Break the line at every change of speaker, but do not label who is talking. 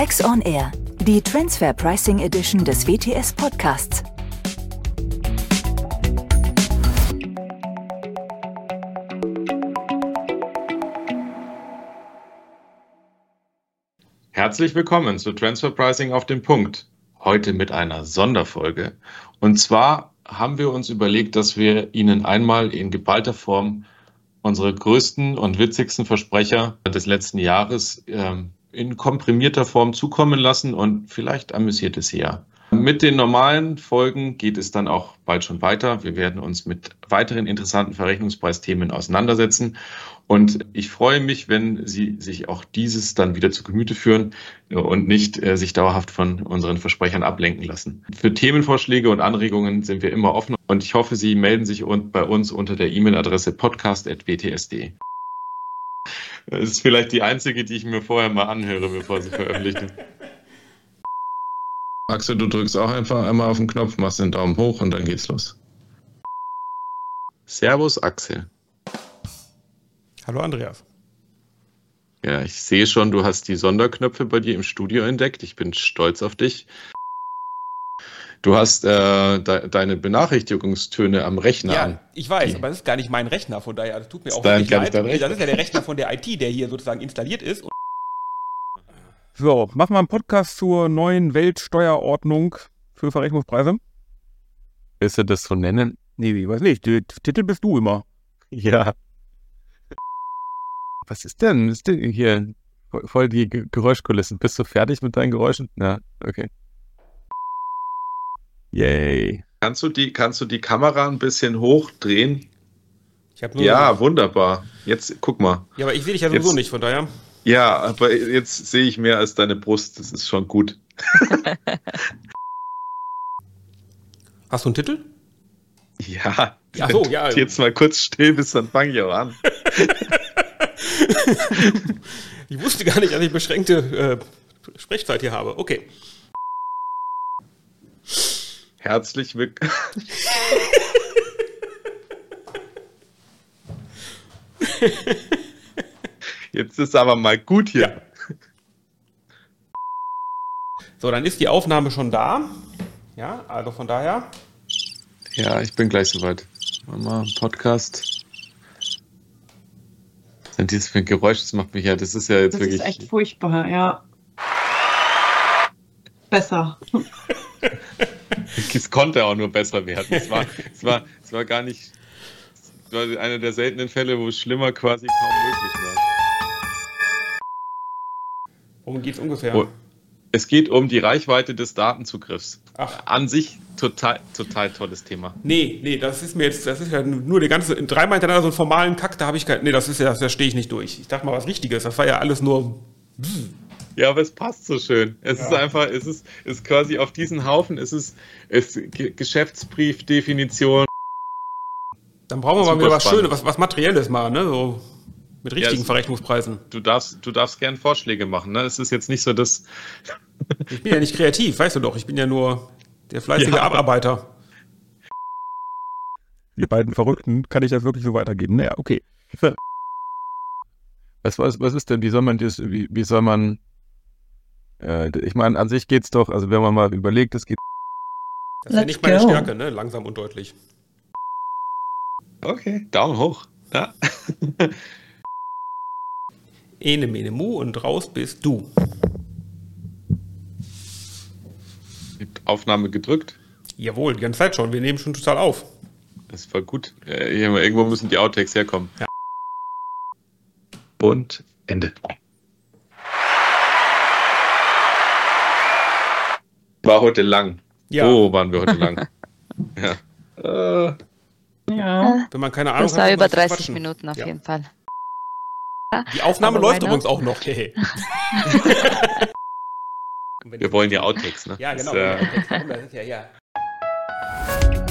Tax on Air, die Transfer Pricing Edition des WTS Podcasts.
Herzlich willkommen zu Transfer Pricing auf den Punkt. Heute mit einer Sonderfolge. Und zwar haben wir uns überlegt, dass wir Ihnen einmal in geballter Form unsere größten und witzigsten Versprecher des letzten Jahres ähm, in komprimierter Form zukommen lassen und vielleicht amüsiert es ja. Mit den normalen Folgen geht es dann auch bald schon weiter. Wir werden uns mit weiteren interessanten Verrechnungspreisthemen auseinandersetzen. Und ich freue mich, wenn Sie sich auch dieses dann wieder zu Gemüte führen und nicht äh, sich dauerhaft von unseren Versprechern ablenken lassen. Für Themenvorschläge und Anregungen sind wir immer offen und ich hoffe, Sie melden sich bei uns unter der E-Mail-Adresse podcast.wtsd. Das ist vielleicht die einzige, die ich mir vorher mal anhöre, bevor sie veröffentlicht wird. Axel, du drückst auch einfach einmal auf den Knopf, machst den Daumen hoch und dann geht's los. Servus, Axel.
Hallo, Andreas.
Ja, ich sehe schon, du hast die Sonderknöpfe bei dir im Studio entdeckt. Ich bin stolz auf dich. Du hast äh, de deine Benachrichtigungstöne am Rechner
ja,
an.
ich weiß,
Die-
aber das ist gar nicht mein Rechner, von daher, das tut mir
Ist
auch
dein-
wirklich leid.
Rechner.
Das ist ja der Rechner von der IT, der hier sozusagen installiert ist.
So, machen wir einen Podcast zur neuen Weltsteuerordnung für Verrechnungspreise?
Willst du das so nennen?
Nee, ich weiß nicht. Der Titel bist du immer.
Ja. Was ist denn? Ist denn hier voll- die Ge- Geräuschkulissen? Bist du fertig mit deinen Geräuschen? Ja, okay. Yay. Kannst du die, kannst du die Kamera ein bisschen hochdrehen?
Ich hab nur
Ja, wunderbar. Jetzt guck mal.
ja, aber ich sehe dich ja sowieso
Jetzt-
nicht, von daher.
Ja, aber jetzt sehe ich mehr als deine Brust. Das ist schon gut.
Hast du einen Titel?
Ja.
Ach so, ja.
Jetzt mal kurz still bist, dann fange ich auch an.
Ich wusste gar nicht, dass ich beschränkte äh, Sprechzeit hier habe. Okay.
Herzlich willkommen. Jetzt ist aber mal gut hier.
So, dann ist die Aufnahme schon da. Ja, also von daher.
Ja, ich bin gleich soweit. Mama, Podcast. Denn dieses für ein Geräusch? Das macht mich ja, das ist ja jetzt
Das
wirklich.
ist echt furchtbar, ja. Besser.
Es konnte auch nur besser werden. Es war, es war, es war gar nicht. Es war einer der seltenen Fälle, wo es schlimmer quasi kaum möglich war.
Worum geht's ungefähr?
Oh. Es geht um die Reichweite des Datenzugriffs.
Ach.
An sich total, total tolles Thema.
Nee, nee, das ist mir jetzt, das ist ja nur der ganze, dreimal hintereinander so einen formalen Kack, da habe ich kein, nee, das ist ja, da stehe ich nicht durch. Ich dachte mal was Richtiges, das war ja alles nur,
Ja, aber es passt so schön. Es
Ja.
ist einfach, es ist, es ist quasi auf diesen Haufen, es ist, es Ge- Geschäftsbriefdefinition.
dann brauchen wir mal wieder was
spannend.
Schönes, was, was Materielles mal, ne, so mit richtigen
es-
Verrechnungspreisen.
Du darfst, du darfst gern Vorschläge machen. Ne? Es ist jetzt nicht so, dass
Ich bin ja nicht kreativ, weißt du doch, ich bin ja nur der fleißige
Ja,
Abarbeiter.
Die beiden Verrückten, kann ich das wirklich so weitergeben? Naja, okay.
Was, was, was ist denn, wie soll man das, wie, wie soll man, äh, ich meine, an sich geht's doch, also wenn man mal überlegt, es geht,
Das ist ja nicht meine
go.
Stärke, ne, langsam und deutlich.
Okay, Daumen hoch. Ja.
Ene, mene, mu und raus bist du.
Aufnahme gedrückt.
Jawohl, die ganze Zeit schon, wir nehmen schon total auf.
Das war gut. Äh, irgendwo müssen die Outtakes herkommen.
Ja.
Und Ende. War heute lang.
Ja,
Oh, waren wir heute lang. ja. Äh,
Ja.
wenn man keine Ahnung
Das war
hat,
über
was zu
30
quatschen.
Minuten auf
Ja.
jeden Fall.
Die Aufnahme
Aber
läuft übrigens auch noch. Wenn
wir wollen ja Outtakes, ne?
Ja,
Das,
genau.
äh,
ja, ja, ja.